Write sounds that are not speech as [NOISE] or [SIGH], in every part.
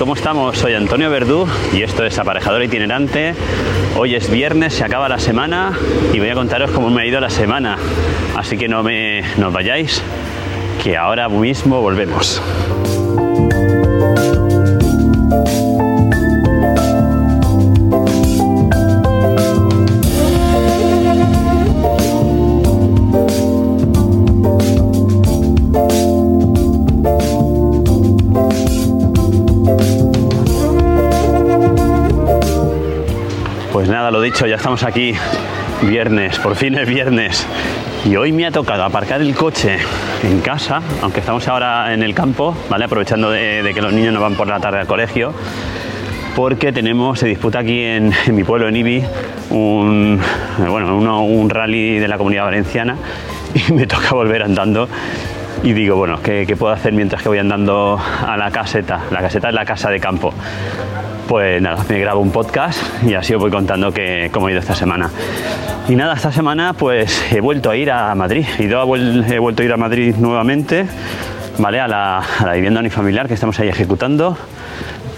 ¿Cómo estamos? Soy Antonio Verdú y esto es Aparejador Itinerante. Hoy es viernes, se acaba la semana y voy a contaros cómo me ha ido la semana. Así que no me no vayáis, que ahora mismo volvemos. Dicho, ya estamos aquí. Viernes, por fin es viernes. Y hoy me ha tocado aparcar el coche en casa, aunque estamos ahora en el campo, ¿vale? Aprovechando de, que los niños no van por la tarde al colegio, porque tenemos, se disputa aquí en, mi pueblo, en Ibi, un, bueno, un rally de la comunidad valenciana [LAUGHS] y me toca volver andando. Y digo, bueno, ¿qué, qué puedo hacer mientras que voy andando a la caseta? La caseta es la casa de campo. Pues nada, me grabo un podcast y así os voy contando que, cómo ha ido esta semana. Y nada, esta semana pues he vuelto a ir a Madrid. He, he vuelto a ir a Madrid nuevamente, ¿vale? A la, a la vivienda unifamiliar que estamos ahí ejecutando.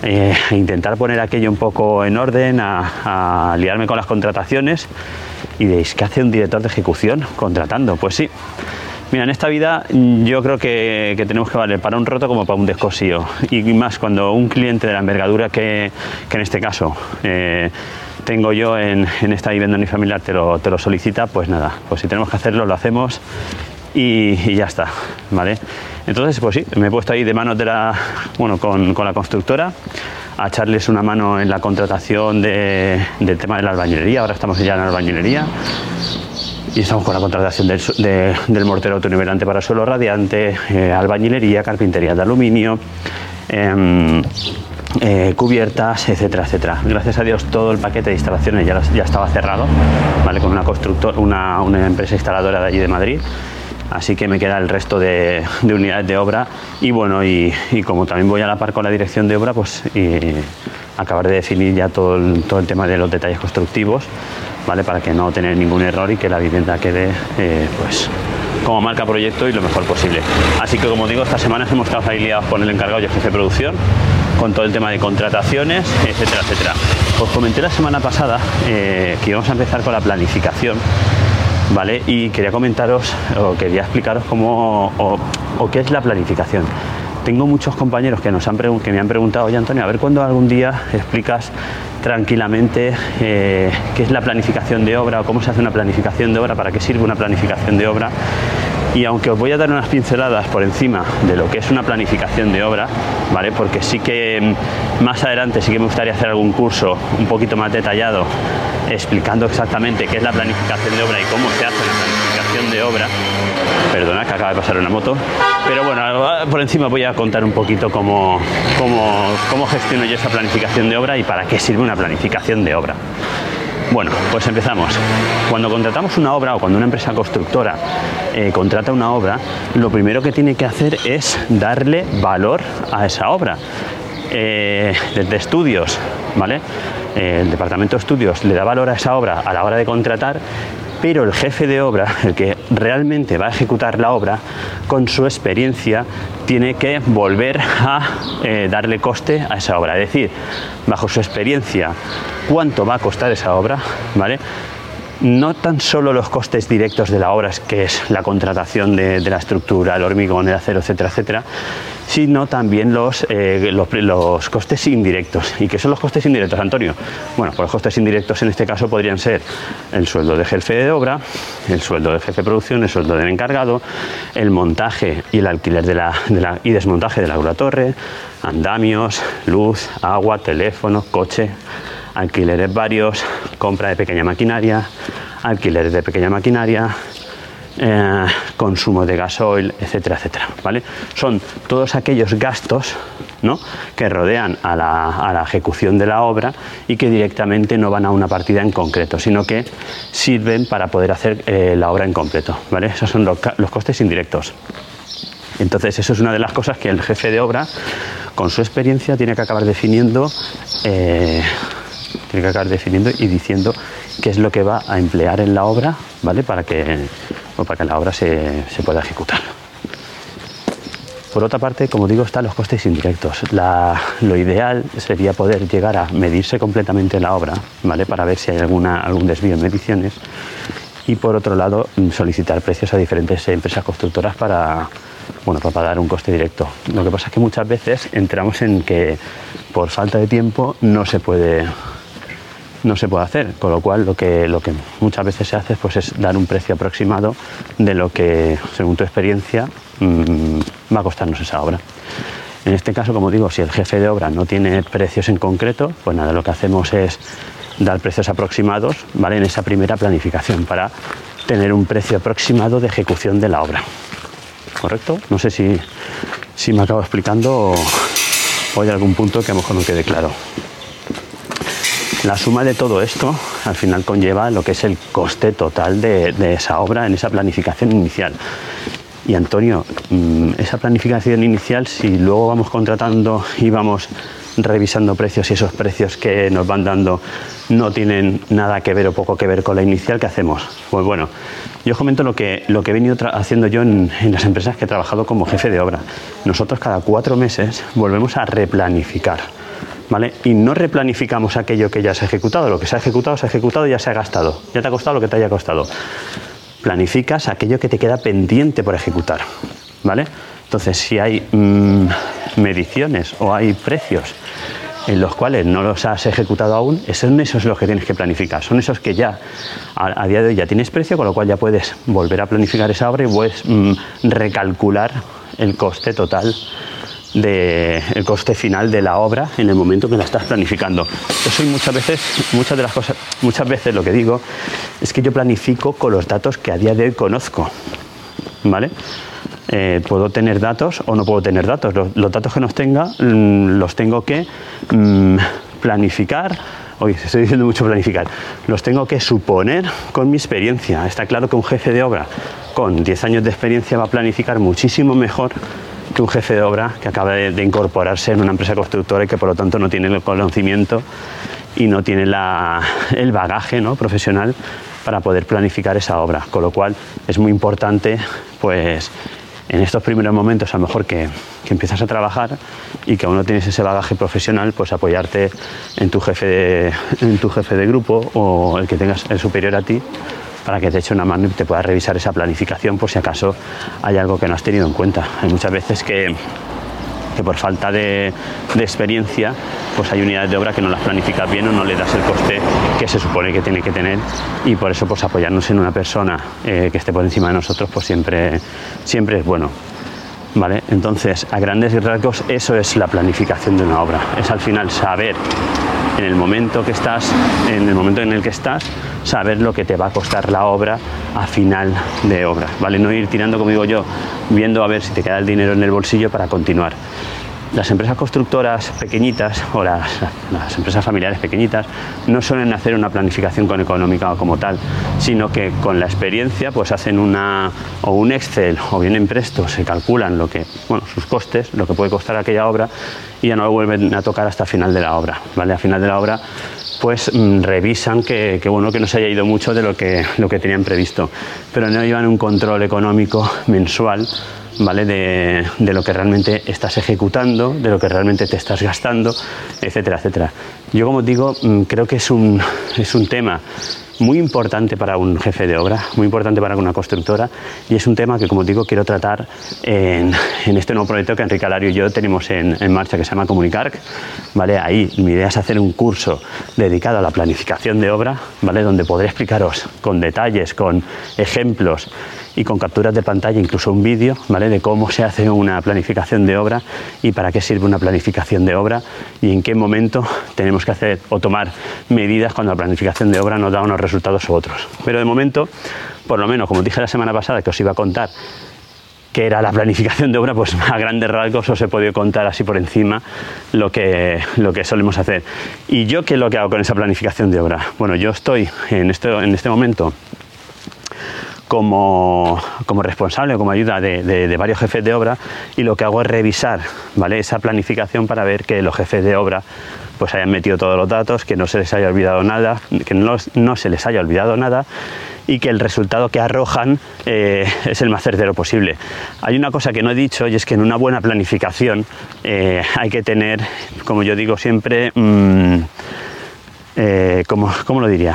Eh, intentar poner aquello un poco en orden, a, a liarme con las contrataciones. Y veis, ¿qué hace un director de ejecución contratando? Pues sí, Mira, en esta vida mm, yo creo que, tenemos que valer para un roto como para un descosío. Y más cuando un cliente de la envergadura que, en este caso eh, tengo yo en, en esta vivienda unifamiliar te lo, te lo solicita, pues nada, pues si tenemos que hacerlo, lo hacemos y, y ya está, ¿vale? Entonces, pues sí, me he puesto ahí de manos de la, bueno, con, con la constructora a echarles una mano en la contratación de- del tema de la albañilería. Ahora estamos ya en la albañilería y estamos con la contratación del, del mortero autonivelante para suelo radiante, eh, albañilería, carpintería de aluminio, em, eh, cubiertas, etcétera, etcétera. Gracias a Dios todo el paquete de instalaciones ya, ya estaba cerrado, ¿vale? Con una constructor, una, una empresa instaladora de allí de Madrid. Así que me queda el resto de, de unidades de obra y bueno, y, y como también voy a la par con la dirección de obra, pues y acabar de definir ya todo todo el tema de los detalles constructivos, ¿vale? Para que no tener ningún error y que la vivienda quede eh, pues como marca proyecto y lo mejor posible. Así que como digo, estas semanas hemos estado ahí liados con el encargado y el jefe de producción, con todo el tema de contrataciones, etcétera, etcétera. Os comenté la semana pasada eh, que íbamos a empezar con la planificación ¿vale? Y quería comentaros o quería explicaros cómo o qué es la planificación. Tengo muchos compañeros que, nos han que me han preguntado, oye Antonio, a ver cuándo algún día explicas tranquilamente eh, qué es la planificación de obra o cómo se hace una planificación de obra, para qué sirve una planificación de obra. Y aunque os voy a dar unas pinceladas por encima de lo que es una planificación de obra, ¿vale? Porque sí que mm, más adelante sí que me gustaría hacer algún curso un poquito más detallado explicando exactamente qué es la planificación de obra y cómo se hace la planificación de obra. Perdona que acaba de pasar una moto. Pero bueno, por encima voy a contar un poquito cómo, cómo, cómo gestiono yo esa planificación de obra y para qué sirve una planificación de obra. Bueno, pues empezamos. Cuando contratamos una obra o cuando una empresa constructora eh, contrata una obra, lo primero que tiene que hacer es darle valor a esa obra. Eh, desde estudios, ¿vale? Eh, el departamento de estudios le da valor a esa obra a la hora de contratar, pero el jefe de obra, el que realmente va a ejecutar la obra, con su experiencia, tiene que volver a eh, darle coste a esa obra. Es decir, bajo su experiencia, cuánto va a costar esa obra, ¿vale? No tan solo los costes directos de la obra, que es la contratación de, de la estructura, el hormigón, el acero, etcétera, etcétera, sino también los, eh, los, los costes indirectos. ¿Y qué son los costes indirectos, Antonio? Bueno, pues los costes indirectos en este caso podrían ser el sueldo de jefe de obra, el sueldo del jefe de producción, el sueldo del encargado, el montaje y el alquiler de de la- y desmontaje de la torre, andamios, luz, agua, teléfono, coche, alquileres varios, compra de pequeña maquinaria, alquileres de pequeña maquinaria, eh, consumo de gasoil, etcétera, etcétera. ¿vale? Son todos aquellos gastos ¿no? que rodean a la, a la ejecución de la obra y que directamente no van a una partida en concreto, sino que sirven para poder hacer eh, la obra en completo. ¿vale? Esos son los, los costes indirectos. Entonces, eso es una de las cosas que el jefe de obra, con su experiencia, tiene que acabar definiendo, eh, tiene que acabar definiendo y diciendo qué es lo que va a emplear en la obra, ¿vale? Para que, para que la obra se, se pueda ejecutar. Por otra parte, como digo, están los costes indirectos. lo ideal sería poder llegar a medirse completamente la obra, ¿vale? Para ver si hay alguna, algún desvío en mediciones. Y por otro lado, solicitar precios a diferentes empresas constructoras para, bueno, para dar un coste directo. Lo que pasa es que muchas veces entramos en que por falta de tiempo no se puede no se puede hacer, con lo cual lo que, lo que muchas veces se hace pues, es dar un precio aproximado de lo que, según tu experiencia, mm, va a costarnos esa obra. En este caso, como digo, si el jefe de obra no tiene precios en concreto, pues nada, lo que hacemos es dar precios aproximados ¿vale? en esa primera planificación para tener un precio aproximado de ejecución de la obra. ¿Correcto? No sé si, si me acabo explicando o hay algún punto que a lo mejor no quede claro. La suma de todo esto al final conlleva lo que es el coste total de, esa obra en esa planificación inicial. Y Antonio, mm, esa planificación inicial, si luego vamos contratando y vamos revisando precios y esos precios que nos van dando no tienen nada que ver o poco que ver con la inicial, ¿qué hacemos? Pues bueno, yo comento lo que, lo que he venido haciendo yo en, en, las empresas que he trabajado como jefe de obra. Nosotros cada cuatro meses volvemos a replanificar. Y no replanificamos aquello que ya se ha ejecutado, lo que se ha ejecutado, se ha ejecutado, ya se ha gastado, ya te ha costado lo que te haya costado. Planificas aquello que te queda pendiente por ejecutar, ¿vale? Entonces, si hay mm, mediciones o hay precios en los cuales no los has ejecutado aún, son esos los que tienes que planificar. Son esos que ya a, día de hoy ya tienes precio, con lo cual ya puedes volver a planificar esa obra y puedes mm, recalcular el coste total del coste final de la obra en el momento que la estás planificando. Eso y muchas veces, muchas de las cosas, muchas veces lo que digo es que yo planifico con los datos que a día de hoy conozco. ¿Vale? Eh, puedo tener datos o no puedo tener datos. Los, datos que nos tenga mm, los tengo que mm, planificar. Hoy estoy diciendo mucho planificar. Los tengo que suponer con mi experiencia. Está claro que un jefe de obra con 10 años de experiencia va a planificar muchísimo mejor que un jefe de obra que acaba de, incorporarse en una empresa constructora y que por lo tanto no tiene el conocimiento y no tiene el bagaje ¿no? profesional para poder planificar esa obra. Con lo cual es muy importante, pues, en estos primeros momentos, a lo mejor que, que empiezas a trabajar y que aún no tienes ese bagaje profesional, pues apoyarte en tu jefe de, en tu jefe de grupo o el que tengas el superior a ti para que te eche una mano y te puedas revisar esa planificación por si acaso hay algo que no has tenido en cuenta. Hay muchas veces que, que por falta de, experiencia pues hay unidades de obra que no las planificas bien o no le das el coste que se supone que tiene que tener y por eso pues apoyarnos en una persona eh, que esté por encima de nosotros pues siempre, siempre es bueno. ¿Vale? Entonces, a grandes rasgos, eso es la planificación de una obra. Es al final saber en el momento que estás, en el momento en el que estás, saber lo que te va a costar la obra a final de obra, ¿vale? No ir tirando, como digo yo, viendo a ver si te queda el dinero en el bolsillo para continuar las empresas constructoras pequeñitas o las, empresas familiares pequeñitas no suelen hacer una planificación con económica como tal, sino que con la experiencia pues hacen una o un Excel o bien en Presto se calculan lo que, bueno, sus costes, lo que puede costar aquella obra y ya no lo vuelven a tocar hasta final de la obra, ¿vale? Al final de la obra pues mm, revisan que, bueno que no se haya ido mucho de lo que, lo que tenían previsto, pero no llevan un control económico mensual ¿vale? De, lo que realmente estás ejecutando, de lo que realmente te estás gastando, etcétera, etcétera. Yo, como digo, mm, creo que es un, es un tema muy importante para un jefe de obra, muy importante para una constructora y es un tema que, como digo, quiero tratar en, este nuevo proyecto que Enrique Alario y yo tenemos en, en, marcha que se llama Comunicar. ¿vale? Ahí mi idea es hacer un curso dedicado a la planificación de obra, ¿vale? donde podré explicaros con detalles, con ejemplos y con capturas de pantalla, incluso un vídeo, ¿vale? De cómo se hace una planificación de obra y para qué sirve una planificación de obra y en qué momento tenemos que hacer o tomar medidas cuando la planificación de obra nos da unos resultados u otros. Pero de momento, por lo menos, como dije la semana pasada que os iba a contar qué era la planificación de obra, pues a grandes rasgos os he podido contar así por encima lo que, lo que solemos hacer. ¿Y yo qué es lo que hago con esa planificación de obra? Bueno, yo estoy en este, en este momento como, responsable o como ayuda de, varios jefes de obra y lo que hago es revisar ¿vale? esa planificación para ver que los jefes de obra pues hayan metido todos los datos, que no se les haya olvidado nada, que no, no se les haya olvidado nada y que el resultado que arrojan eh, es el más certero posible. Hay una cosa que no he dicho y es que en una buena planificación eh, hay que tener, como yo digo siempre, mm, eh, ¿cómo, lo diría?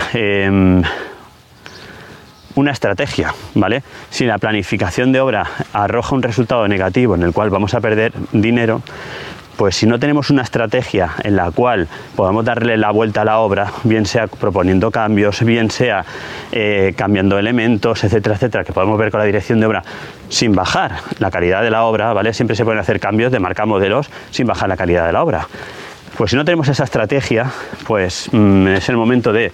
Una estrategia, ¿vale? Si la planificación de obra arroja un resultado negativo en el cual vamos a perder dinero, pues si no tenemos una estrategia en la cual podamos darle la vuelta a la obra, bien sea proponiendo cambios, bien sea eh, cambiando elementos, etcétera, etcétera, que podemos ver con la dirección de obra sin bajar la calidad de la obra, ¿vale? Siempre se pueden hacer cambios de marca modelos sin bajar la calidad de la obra. Pues si no tenemos esa estrategia, pues mm, es el momento de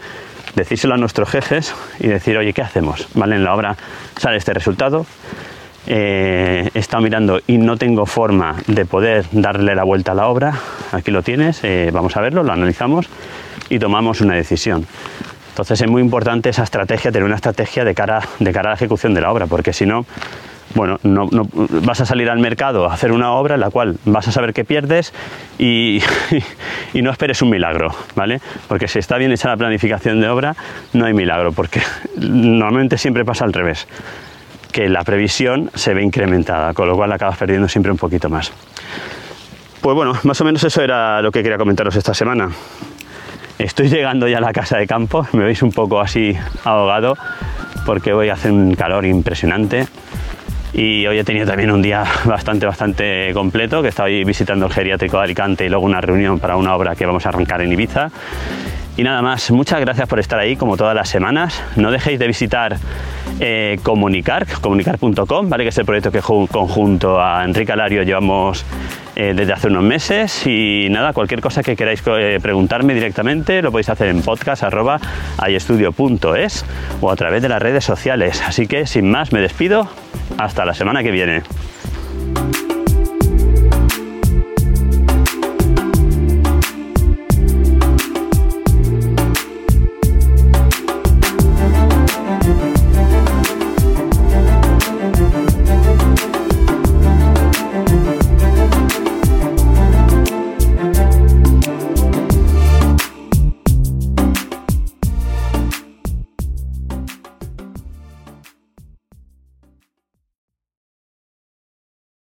decírselo a nuestros jefes y decir, oye, ¿qué hacemos? ¿Vale? En la obra sale este resultado, eh, he estado mirando y no tengo forma de poder darle la vuelta a la obra. Aquí lo tienes, eh, vamos a verlo, lo analizamos y tomamos una decisión. Entonces es muy importante esa estrategia, tener una estrategia de cara, de cara a la ejecución de la obra, porque si no, bueno, no, vas a salir al mercado a hacer una obra en la cual vas a saber que pierdes y, [LAUGHS] y, no esperes un milagro, ¿vale? Porque si está bien hecha la planificación de obra, no hay milagro, porque [LAUGHS] normalmente siempre pasa al revés que la previsión se ve incrementada, con lo cual acabas perdiendo siempre un poquito más. Pues bueno, más o menos eso era lo que quería comentaros esta semana. Estoy llegando ya a la casa de campo, me veis un poco así ahogado porque hoy hace un calor impresionante y hoy he tenido también un día [LAUGHS] bastante, bastante completo, que estaba visitando el geriátrico de Alicante y luego una reunión para una obra que vamos a arrancar en Ibiza. Y nada más, muchas gracias por estar ahí como todas las semanas. No dejéis de visitar eh, Comunicar, comunicar.com, ¿vale? que es el proyecto que conjunto a Enrique Alario llevamos eh, desde hace unos meses. Y nada, cualquier cosa que queráis eh, preguntarme directamente lo podéis hacer en podcast.ayestudio.es o a través de las redes sociales. Así que sin más, me despido. Hasta la semana que viene.